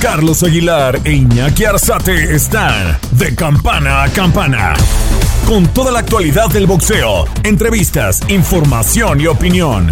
Carlos Aguilar e Iñaki Arzate están de campana a campana. Con toda la actualidad del boxeo, entrevistas, información y opinión.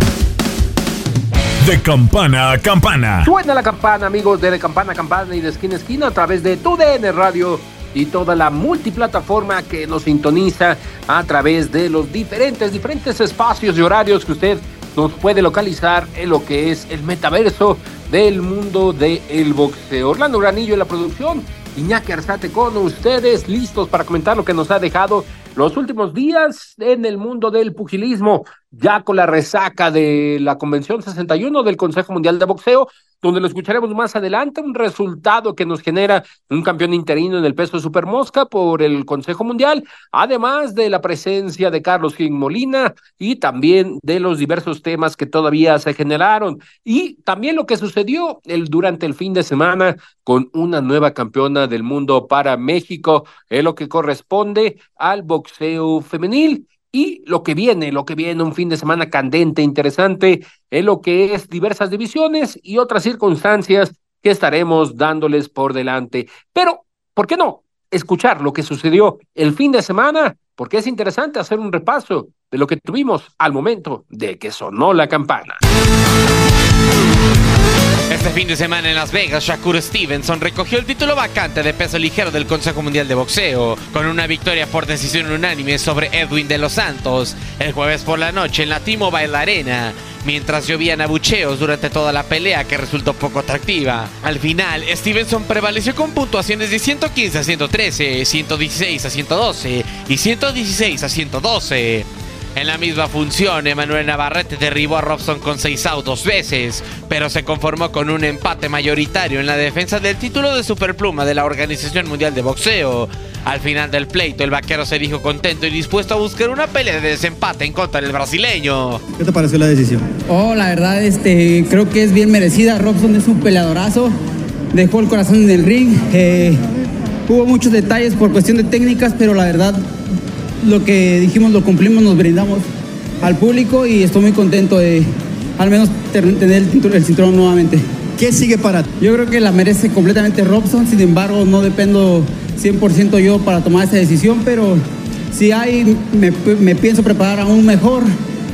De campana a campana. Suena la campana, amigos de, de Campana a Campana y de Esquina a Esquina a través de TUDN Radio y toda la multiplataforma que nos sintoniza a través de los diferentes, diferentes espacios y horarios que usted nos puede localizar en lo que es el metaverso del mundo del boxeo. Orlando Granillo en la producción, Iñaki Arzate con ustedes, listos para comentar lo que nos ha dejado los últimos días en el mundo del pugilismo, ya con la resaca de la Convención 61 del Consejo Mundial de Boxeo, donde lo escucharemos más adelante, un resultado que nos genera un campeón interino en el peso supermosca por el Consejo Mundial, además de la presencia de Carlos King Molina y también de los diversos temas que todavía se generaron. Y también lo que sucedió el, durante el fin de semana con una nueva campeona del mundo para México, en lo que corresponde al boxeo femenil y lo que viene, lo que viene, un fin de semana candente, interesante, en lo que es diversas divisiones y otras circunstancias que estaremos dándoles por delante. Pero, ¿por qué no? Escuchar lo que sucedió el fin de semana, porque es interesante hacer un repaso de lo que tuvimos al momento de que sonó la campana. Este fin de semana en Las Vegas, Shakur Stevenson recogió el título vacante de peso ligero del Consejo Mundial de Boxeo, con una victoria por decisión unánime sobre Edwin de los Santos el jueves por la noche en la T-Mobile Arena, mientras llovían abucheos durante toda la pelea que resultó poco atractiva. Al final, Stevenson prevaleció con puntuaciones de 115 a 113, 116 a 112 y 116 a 112. En la misma función, Emanuel Navarrete derribó a Robson con 6 outs dos veces, pero se conformó con un empate mayoritario en la defensa del título de superpluma de la Organización Mundial de Boxeo. Al final del pleito, el vaquero se dijo contento y dispuesto a buscar una pelea de desempate en contra del brasileño. ¿Qué te pareció la decisión? Oh, la verdad, este, creo que es bien merecida. Robson es un peleadorazo, dejó el corazón en el ring. Eh, hubo muchos detalles por cuestión de técnicas, pero la verdad lo que dijimos lo cumplimos, nos brindamos al público y estoy muy contento de al menos tener el, cinturón, el cinturón nuevamente. ¿Qué sigue para ti? Yo creo que la merece completamente Robson, sin embargo no dependo 100% yo para tomar esa decisión, pero si hay, me, me pienso preparar aún mejor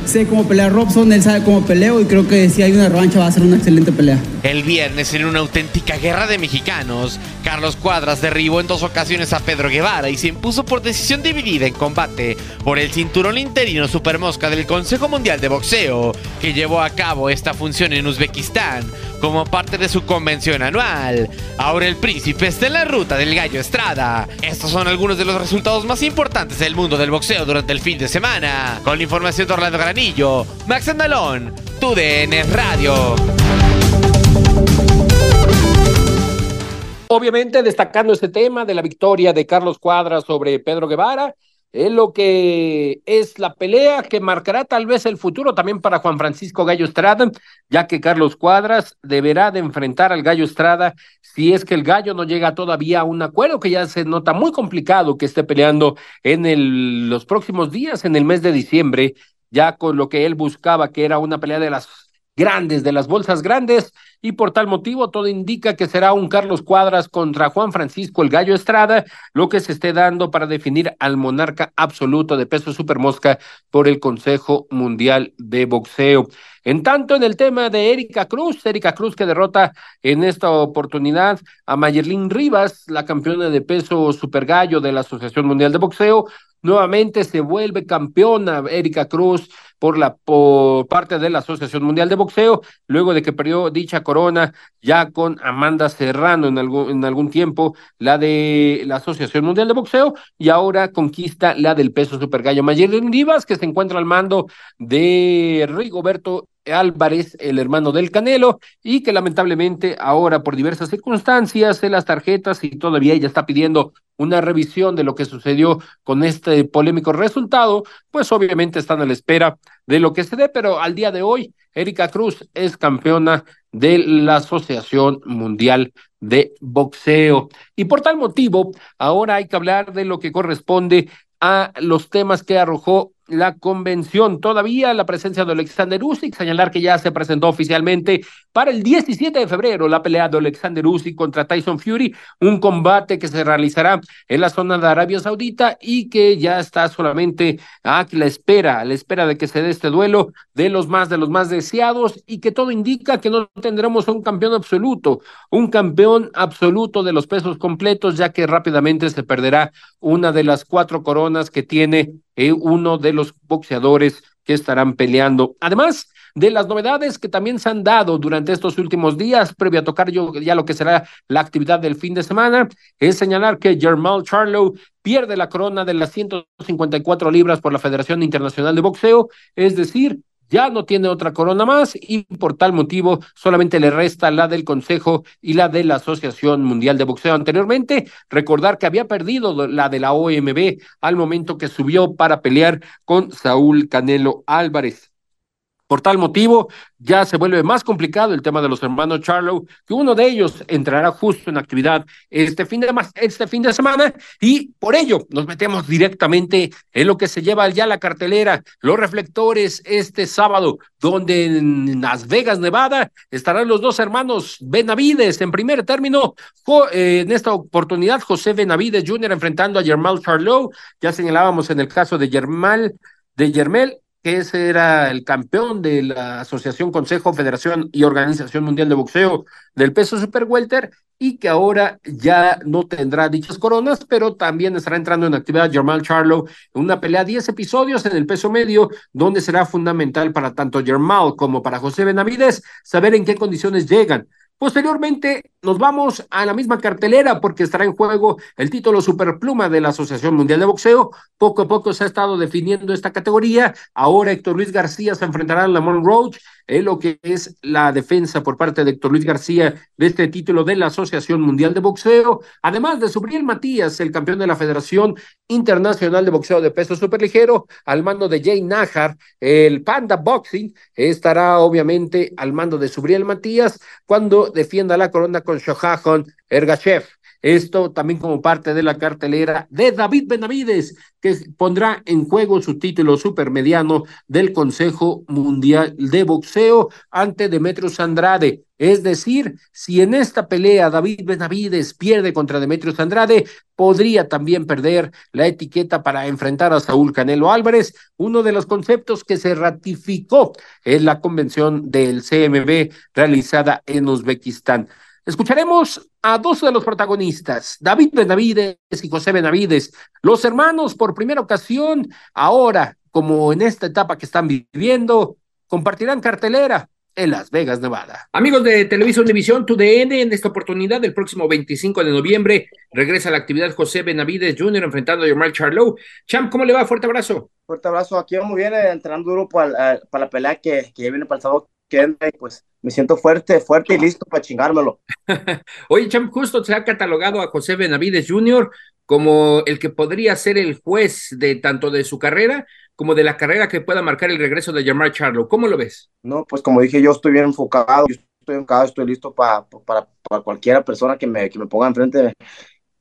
sé cómo pelear Robson, él sabe cómo peleo y creo que si hay una revancha va a ser una excelente pelea. El viernes, en una auténtica guerra de mexicanos, Carlos Cuadras derribó en dos ocasiones a Pedro Guevara y se impuso por decisión dividida en combate por el cinturón interino supermosca del Consejo Mundial de Boxeo, que llevó a cabo esta función en Uzbekistán como parte de su convención anual. Ahora el príncipe está en la ruta del gallo Estrada. Estos son algunos de los resultados más importantes del mundo del boxeo durante el fin de semana. Con la información de Orlando Granillo, Max Andalón, TUDN Radio. Obviamente destacando este tema de la victoria de Carlos Cuadra sobre Pedro Guevara, es lo que es la pelea que marcará tal vez el futuro también para Juan Francisco Gallo Estrada, ya que Carlos Cuadras deberá de enfrentar al Gallo Estrada si es que el Gallo no llega todavía a un acuerdo que ya se nota muy complicado que esté peleando en el, los próximos días, en el mes de diciembre, ya con lo que él buscaba, que era una pelea de las grandes, de las bolsas grandes, y por tal motivo todo indica que será un Carlos Cuadras contra Juan Francisco el Gallo Estrada, lo que se esté dando para definir al monarca absoluto de peso supermosca por el Consejo Mundial de Boxeo. En tanto, en el tema de Erika Cruz, Erika Cruz que derrota en esta oportunidad a Mayerlin Rivas, la campeona de peso super gallo de la Asociación Mundial de Boxeo, nuevamente se vuelve campeona Erika Cruz por la por parte de la Asociación Mundial de Boxeo, luego de que perdió dicha corona ya con Amanda Serrano en algún, en algún tiempo, la de la Asociación Mundial de Boxeo, y ahora conquista la del peso super gallo. Mayerlin Rivas, que se encuentra al mando de Rigoberto Álvarez, el hermano del Canelo, y que lamentablemente ahora por diversas circunstancias en las tarjetas y todavía ella está pidiendo una revisión de lo que sucedió con este polémico resultado, pues obviamente están a la espera de lo que se dé, pero al día de hoy Erika Cruz es campeona de la Asociación Mundial de Boxeo. Y por tal motivo, ahora hay que hablar de lo que corresponde a los temas que arrojó la convención. Todavía la presencia de Alexander Usyk, señalar que ya se presentó oficialmente para el 17 de febrero la pelea de Alexander Usyk contra Tyson Fury, un combate que se realizará en la zona de Arabia Saudita y que ya está solamente a la espera, a la espera de que se dé este duelo de los más de los más deseados y que todo indica que no tendremos un campeón absoluto, un campeón absoluto de los pesos completos, ya que rápidamente se perderá una de las cuatro coronas que tiene eh, uno de los boxeadores que estarán peleando. Además de las novedades que también se han dado durante estos últimos días, previo a tocar yo ya lo que será la actividad del fin de semana, es señalar que Germán Charlo pierde la corona de las 154 libras por la Federación Internacional de Boxeo, es decir, ya no tiene otra corona más y por tal motivo solamente le resta la del Consejo y la de la Asociación Mundial de Boxeo. Anteriormente, recordar que había perdido la de la OMB al momento que subió para pelear con Saúl Canelo Álvarez. Por tal motivo, ya se vuelve más complicado el tema de los hermanos Charlo, que uno de ellos entrará justo en actividad este fin de, este fin de semana y por ello nos metemos directamente en lo que se lleva ya la cartelera, los reflectores este sábado, donde en Las Vegas, Nevada, estarán los dos hermanos Benavides en primer término, eh, en esta oportunidad José Benavides Jr. enfrentando a Germán Charlo, ya señalábamos en el caso de Germán de Germel que ese era el campeón de la Asociación Consejo, Federación y Organización Mundial de Boxeo del peso super welter y que ahora ya no tendrá dichas coronas, pero también estará entrando en actividad Germán Charlo en una pelea 10 episodios en el peso medio, donde será fundamental para tanto Germán como para José Benavides saber en qué condiciones llegan. Posteriormente nos vamos a la misma cartelera porque estará en juego el título superpluma de la Asociación Mundial de Boxeo. Poco a poco se ha estado definiendo esta categoría. Ahora Héctor Luis García se enfrentará a Lamont Roach en lo que es la defensa por parte de Héctor Luis García de este título de la Asociación Mundial de Boxeo. Además de Subriel Matías, el campeón de la Federación Internacional de Boxeo de Peso Superligero, al mando de Jay Najar, el Panda Boxing, estará obviamente al mando de Subriel Matías cuando defienda la corona con Shohajon Ergachev. Esto también como parte de la cartelera de David Benavides, que pondrá en juego su título supermediano del Consejo Mundial de Boxeo ante Demetrius Andrade. Es decir, si en esta pelea David Benavides pierde contra Demetrius Andrade, podría también perder la etiqueta para enfrentar a Saúl Canelo Álvarez, uno de los conceptos que se ratificó en la convención del CMB realizada en Uzbekistán. Escucharemos a dos de los protagonistas, David Benavides y José Benavides, los hermanos por primera ocasión, ahora, como en esta etapa que están viviendo, compartirán cartelera en Las Vegas, Nevada. Amigos de Televisión Univisión, TUDN, en esta oportunidad, el próximo 25 de noviembre, regresa a la actividad José Benavides Jr. enfrentando a Yomar Charlo. Champ, ¿cómo le va? Fuerte abrazo. Fuerte abrazo. Aquí vamos bien, eh, entrenando duro para, para la pelea que, que ya viene para el sábado que pues me siento fuerte, fuerte y listo para chingármelo. Oye, Champ, justo se ha catalogado a José Benavides Jr. como el que podría ser el juez de tanto de su carrera como de la carrera que pueda marcar el regreso de Jamar Charlo. ¿Cómo lo ves? No, pues como dije, yo estoy bien enfocado, yo estoy enfocado, estoy listo para, para, para cualquier persona que me, que me ponga enfrente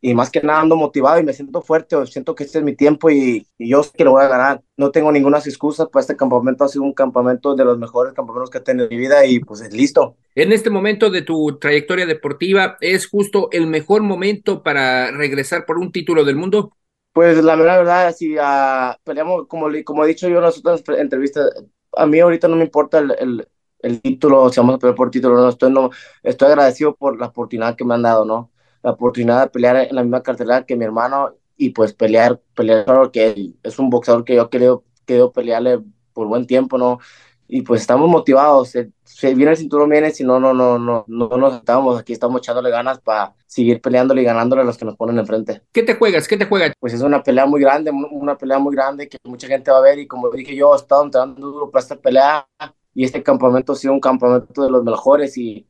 y más que nada ando motivado y me siento fuerte, siento que este es mi tiempo y, yo sé que lo voy a ganar. No tengo ninguna excusa, pues este campamento ha sido un campamento de los mejores campamentos que he tenido en mi vida y pues es listo. En este momento de tu trayectoria deportiva, ¿es justo el mejor momento para regresar por un título del mundo? Pues la verdad, verdad, si uh, peleamos, como, como he dicho yo en las otras entrevistas, a mí ahorita no me importa el, el, el título, si vamos a pelear por título, no estoy, no, estoy agradecido por la oportunidad que me han dado, ¿no? La oportunidad de pelear en la misma cartelera que mi hermano y pues pelear, pelear que es un boxeador que yo quiero, quiero pelearle por buen tiempo, ¿no? Y pues estamos motivados, si viene el cinturón viene, si no, no, no, no, no nos estamos aquí, estamos echándole ganas para seguir peleándole y ganándole a los que nos ponen enfrente. ¿Qué te juegas? ¿Qué te juegas? Pues es una pelea muy grande, una pelea muy grande que mucha gente va a ver y como dije yo, he estado entrando duro para esta pelea y este campamento ha sido un campamento de los mejores y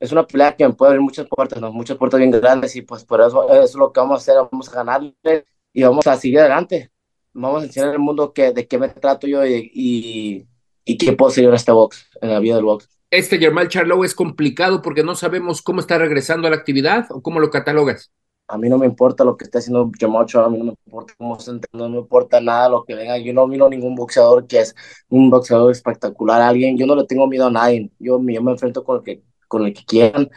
es una pelea que me puede abrir muchas puertas, ¿no? muchas puertas bien grandes y pues por eso, eso es lo que vamos a hacer, vamos a ganarle y vamos a seguir adelante. Vamos a enseñar al mundo que, de qué me trato yo y, y, y qué puedo seguir en este box, en la vida del box. Este Germán Charlo es complicado porque no sabemos cómo está regresando a la actividad o cómo lo catalogas. A mí no me importa lo que esté haciendo Jamal Charlo, a mí no me importa cómo se no me importa nada lo que venga. Yo no miro ningún boxeador que es un boxeador espectacular alguien. Yo no le tengo miedo a nadie. Yo, yo me enfrento con el que con el que quieran.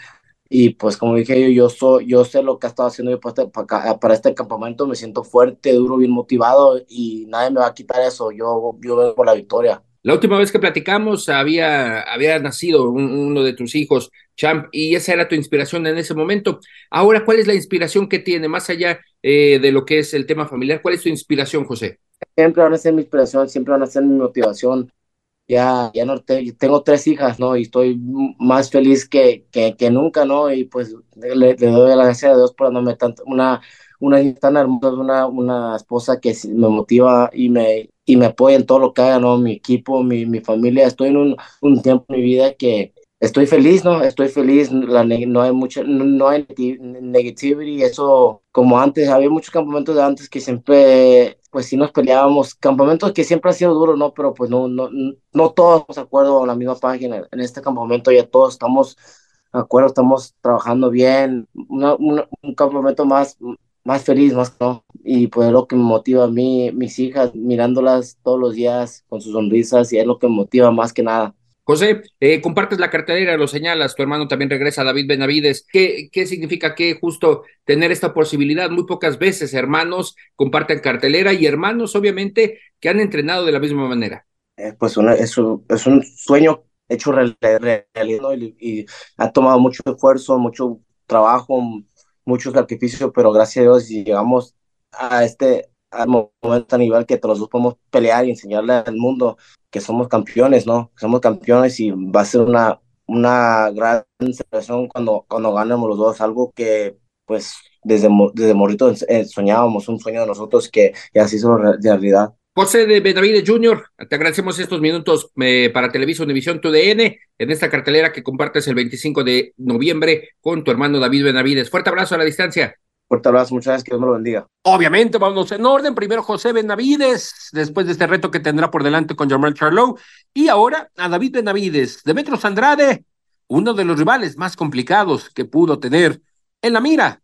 Y pues como dije yo, yo, soy, yo sé lo que ha estado haciendo yo para este, para, este campamento, me siento fuerte, duro, bien motivado y nadie me va a quitar eso, yo, yo vengo por la victoria. La última vez que platicamos había, había nacido uno de tus hijos, Champ, y esa era tu inspiración en ese momento. Ahora, ¿cuál es la inspiración que tiene, más allá eh, de lo que es el tema familiar? ¿Cuál es tu inspiración, José? Siempre van a ser mi inspiración, siempre van a ser mi motivación ya, ya no tengo tres hijas, ¿no? Y estoy más feliz que, que, nunca, ¿no? Y pues le, le, doy la gracia a Dios por darme tanto, una, una tan hermosa, una, una esposa que me motiva y me, y me apoya en todo lo que haga, ¿no? Mi equipo, mi, mi familia. Estoy en un, un tiempo en mi vida que estoy feliz, ¿no? Estoy feliz, la, no hay mucha, no, hay negativity, eso como antes, había muchos campamentos de antes que siempre pues sí nos peleábamos, campamentos que siempre ha sido duro, ¿no? Pero pues no, no, no todos estamos de acuerdo a la misma página. En este campamento ya todos estamos de acuerdo, estamos trabajando bien, un campamento más, más feliz, más, ¿no? Y pues es lo que me motiva a mí, mis hijas, mirándolas todos los días con sus sonrisas y es lo que me motiva más que nada. José, eh, compartes la cartelera, lo señalas, tu hermano también regresa, David Benavides. ¿Qué, ¿Qué significa que justo tener esta posibilidad? Muy pocas veces hermanos comparten cartelera y hermanos, obviamente, que han entrenado de la misma manera. Eh, pues una, es, un, es un sueño hecho realidad y, ha tomado mucho esfuerzo, mucho trabajo, mucho sacrificio, pero gracias a Dios llegamos a este al momento a nivel que todos podemos pelear y enseñarle al mundo que somos campeones, ¿no? Somos campeones y va a ser una, una gran celebración cuando, cuando ganemos los dos, algo que pues desde, desde morrito eh, soñábamos, un sueño de nosotros que ya se hizo realidad. José de Benavides Jr., te agradecemos estos minutos eh, para Televisa Univisión TUDN en esta cartelera que compartes el 25 de noviembre con tu hermano David Benavides. Fuerte abrazo a la distancia. Fuerte abrazo, muchas gracias, que Dios me lo bendiga. Obviamente, vamos en orden. Primero José Benavides, después de este reto que tendrá por delante con Jamal Charlo. Y ahora a David Benavides, Demetros Andrade, uno de los rivales más complicados que pudo tener en la mira,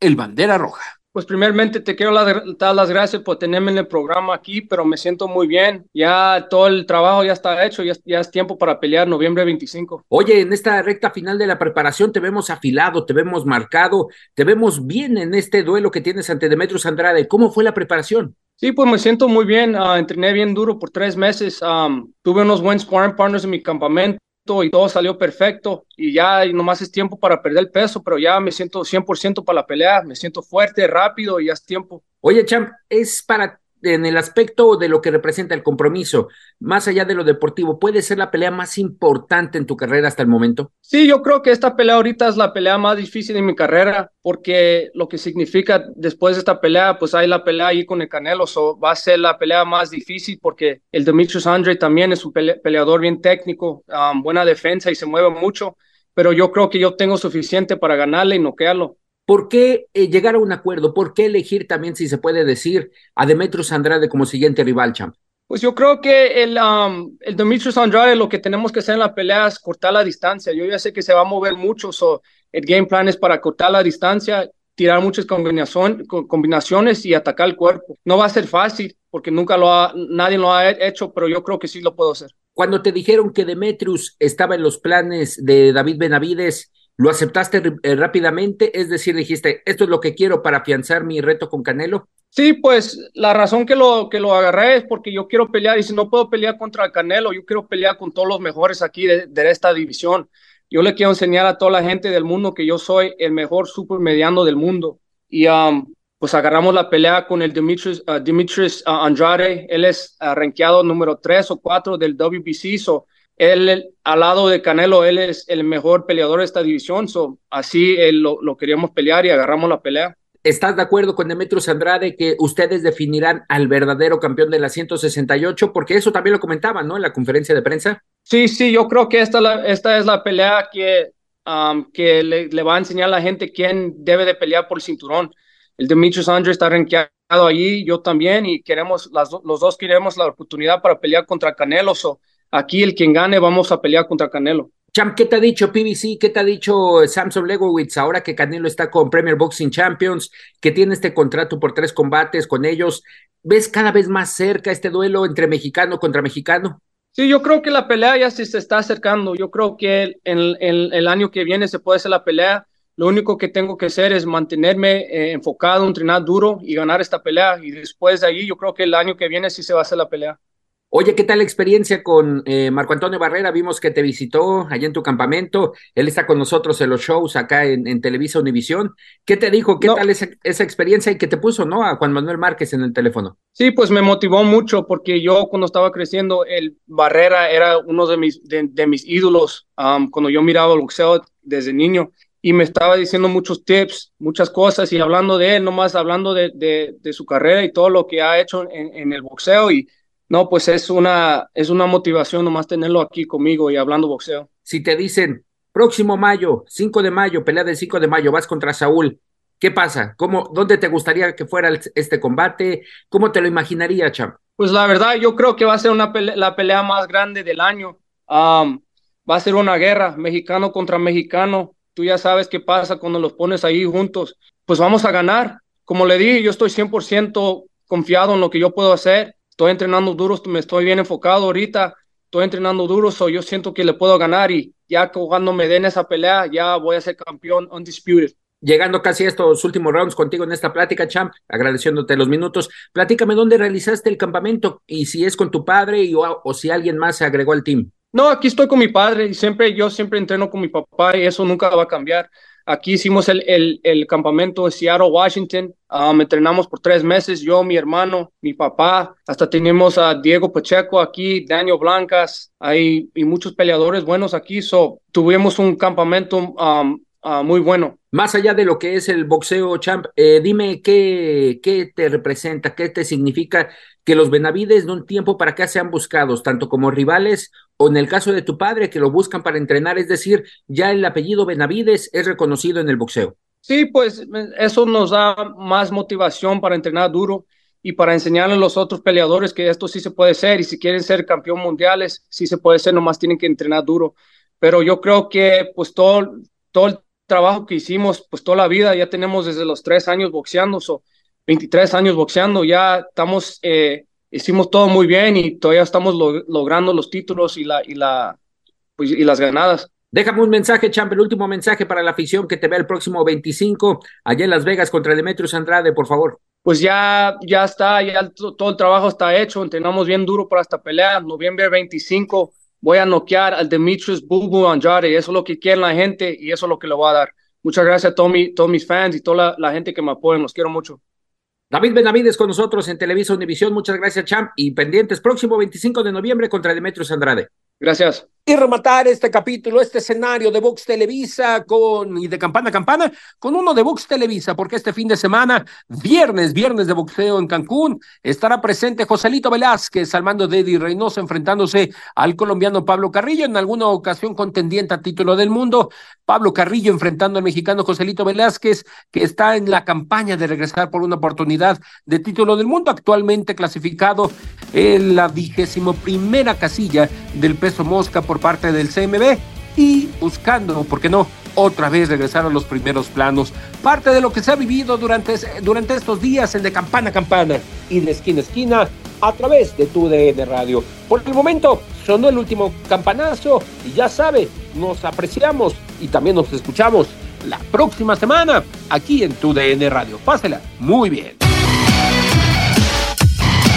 el Bandera Roja. Pues primeramente te quiero dar las gracias por tenerme en el programa aquí, pero me siento muy bien. Ya todo el trabajo ya está hecho, ya, ya, es tiempo para pelear noviembre 25. Oye, en esta recta final de la preparación te vemos afilado, te vemos marcado, te vemos bien en este duelo que tienes ante Demetrius Andrade. ¿Cómo fue la preparación? Sí, pues me siento muy bien. Uh, entrené bien duro por tres meses. Um, tuve unos buenos sparring partners en mi campamento y todo salió perfecto y ya nomás es tiempo para perder el peso, pero ya me siento 100% para la pelea, me siento fuerte, rápido y ya es tiempo. Oye, Champ, es para en el aspecto de lo que representa el compromiso, más allá de lo deportivo, ¿puede ser la pelea más importante en tu carrera hasta el momento? Sí, yo creo que esta pelea ahorita es la pelea más difícil de mi carrera, porque lo que significa después de esta pelea, pues hay la pelea ahí con el Canelo, so va a ser la pelea más difícil porque el Demetrius Andre también es un peleador bien técnico, um, buena defensa y se mueve mucho, pero yo creo que yo tengo suficiente para ganarle y noquearlo. ¿Por qué eh, llegar a un acuerdo? ¿Por qué elegir también, si se puede decir, a Demetrius Andrade como siguiente rival, champ? Pues yo creo que el, um, el Demetrius Andrade lo que tenemos que hacer en la pelea es cortar la distancia. Yo ya sé que se va a mover mucho, so el game plan es para cortar la distancia, tirar muchas combinación, combinaciones y atacar el cuerpo. No va a ser fácil porque nunca lo ha, nadie lo ha hecho, pero yo creo que sí lo puedo hacer. Cuando te dijeron que Demetrius estaba en los planes de David Benavides, ¿Lo aceptaste eh, rápidamente? Es decir, dijiste, esto es lo que quiero para afianzar mi reto con Canelo. Sí, pues la razón que lo, que lo agarré es porque yo quiero pelear y si no puedo pelear contra Canelo, yo quiero pelear con todos los mejores aquí de, esta división. Yo le quiero enseñar a toda la gente del mundo que yo soy el mejor supermediano del mundo. Y um, pues agarramos la pelea con el Dimitris, uh, uh, Andrade. Él es uh, número 3 o 4 del WBC. So, él, al lado de Canelo, él es el mejor peleador de esta división, so, así lo, lo, queríamos pelear y agarramos la pelea. ¿Estás de acuerdo con Demetrius Andrade que ustedes definirán al verdadero campeón de la 168? Porque eso también lo comentaban, ¿no? En la conferencia de prensa. Sí, sí, yo creo que esta, la, esta es la pelea que, um, que le, le, va a enseñar a la gente quién debe de pelear por el cinturón. El Demetrius Andrés está rankeado allí, yo también, y queremos, las, los dos queremos la oportunidad para pelear contra Canelo. So, aquí el quien gane, vamos a pelear contra Canelo. Champ, ¿qué te ha dicho PBC? ¿Qué te ha dicho Samson Legowitz ahora que Canelo está con Premier Boxing Champions, que tiene este contrato por tres combates con ellos? ¿Ves cada vez más cerca este duelo entre mexicano contra mexicano? Sí, yo creo que la pelea ya sí se está acercando. Yo creo que el año que viene se puede hacer la pelea. Lo único que tengo que hacer es mantenerme eh, enfocado, entrenar duro y ganar esta pelea. Y después de ahí, yo creo que el año que viene sí se va a hacer la pelea. Oye, ¿qué tal la experiencia con eh, Marco Antonio Barrera? Vimos que te visitó allá en tu campamento. Él está con nosotros en los shows acá en, en Televisa Univisión. ¿Qué te dijo? ¿Qué no. tal esa, esa, experiencia y qué te puso, no? A Juan Manuel Márquez en el teléfono. Sí, pues me motivó mucho porque yo cuando estaba creciendo, el Barrera era uno de mis, de, de mis ídolos. Um, cuando yo miraba el boxeo desde niño y me estaba diciendo muchos tips, muchas cosas y hablando de él, nomás hablando de, de, de su carrera y todo lo que ha hecho en, en, el boxeo y no, pues es una, es una motivación nomás tenerlo aquí conmigo y hablando boxeo. Si te dicen, próximo mayo, 5 de mayo, pelea del 5 de mayo, vas contra Saúl, ¿qué pasa? ¿Cómo, ¿Dónde te gustaría que fuera este combate? ¿Cómo te lo imaginaría, Champ? Pues la verdad, yo creo que va a ser una pelea, la pelea más grande del año. Um, va a ser una guerra, mexicano contra mexicano tú ya sabes qué pasa cuando los pones ahí juntos, pues vamos a ganar. Como le dije, yo estoy 100% confiado en lo que yo puedo hacer. Estoy entrenando duro, me estoy bien enfocado ahorita. Estoy entrenando duro, so yo siento que le puedo ganar y ya cuando me den esa pelea, ya voy a ser campeón undisputed. Llegando casi a estos últimos rounds contigo en esta plática, Champ, agradeciéndote los minutos, platícame dónde realizaste el campamento y si es con tu padre y, o, o si alguien más se agregó al team. No, aquí estoy con mi padre y siempre, yo siempre entreno con mi papá y eso nunca va a cambiar. Aquí hicimos el, el, el campamento en Seattle, Washington. Um, entrenamos por tres meses, yo, mi hermano, mi papá. Hasta tenemos a Diego Pacheco aquí, Daniel Blancas, hay y muchos peleadores buenos aquí. So, tuvimos un campamento um, uh, muy bueno. Más allá de lo que es el boxeo, champ, eh, dime qué, qué te representa, qué te significa que los Benavides de un tiempo para acá sean buscados, tanto como rivales o en el caso de tu padre, que lo buscan para entrenar, es decir, ya el apellido Benavides es reconocido en el boxeo. Sí, pues eso nos da más motivación para entrenar duro y para enseñarle a los otros peleadores que esto sí se puede ser y si quieren ser campeón mundiales, sí se puede ser, nomás tienen que entrenar duro. Pero yo creo que pues todo, todo el trabajo que hicimos, pues toda la vida, ya tenemos desde los tres años boxeando, so, 23 años boxeando, ya estamos, eh, hicimos todo muy bien y todavía estamos lo, logrando los títulos y, la, y, la, pues, y las ganadas. Déjame un mensaje, Champ, el último mensaje para la afición que te vea el próximo 25 allá en Las Vegas contra Demetrius Andrade, por favor. Pues ya, ya está, ya todo el trabajo está hecho, entrenamos bien duro para esta pelea, noviembre 25 voy a noquear al Demetrius Bubu Andrade, eso es lo que quiere la gente y eso es lo que le voy a dar. Muchas gracias a todos, mi, todos mis fans y toda la, la gente que me apoya, los quiero mucho. David Benavides con nosotros en Televisa Univisión. Muchas gracias, Champ. Y pendientes, próximo 25 de noviembre contra Demetrius Andrade. Gracias. Y rematar este capítulo, este escenario de Vox Televisa con y de campana a campana con uno de Vox Televisa, porque este fin de semana, viernes, viernes de boxeo en Cancún, estará presente Joselito Velázquez al mando de Eddie Reynoso enfrentándose al colombiano Pablo Carrillo, en alguna ocasión contendiente a título del mundo. Pablo Carrillo enfrentando al mexicano Joselito Velázquez, que está en la campaña de regresar por una oportunidad de título del mundo, actualmente clasificado en la vigésimo primera casilla del peso mosca por parte del CMB y buscando, ¿por qué no?, otra vez regresar a los primeros planos. Parte de lo que se ha vivido durante, durante estos días en de campana a campana y de esquina a esquina a través de tu DN Radio. Por el momento sonó el último campanazo y ya sabe, nos apreciamos y también nos escuchamos la próxima semana aquí en tu DN Radio. Pásela muy bien.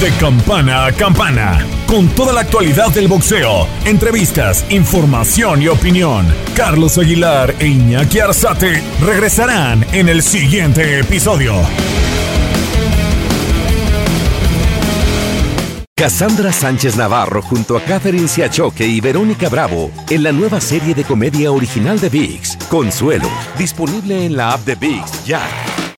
De campana a campana, con toda la actualidad del boxeo, entrevistas, información y opinión. Carlos Aguilar e Iñaki Arzate regresarán en el siguiente episodio. Cassandra Sánchez Navarro junto a Catherine Siachoque y Verónica Bravo en la nueva serie de comedia original de VIX, Consuelo, disponible en la app de VIX ya.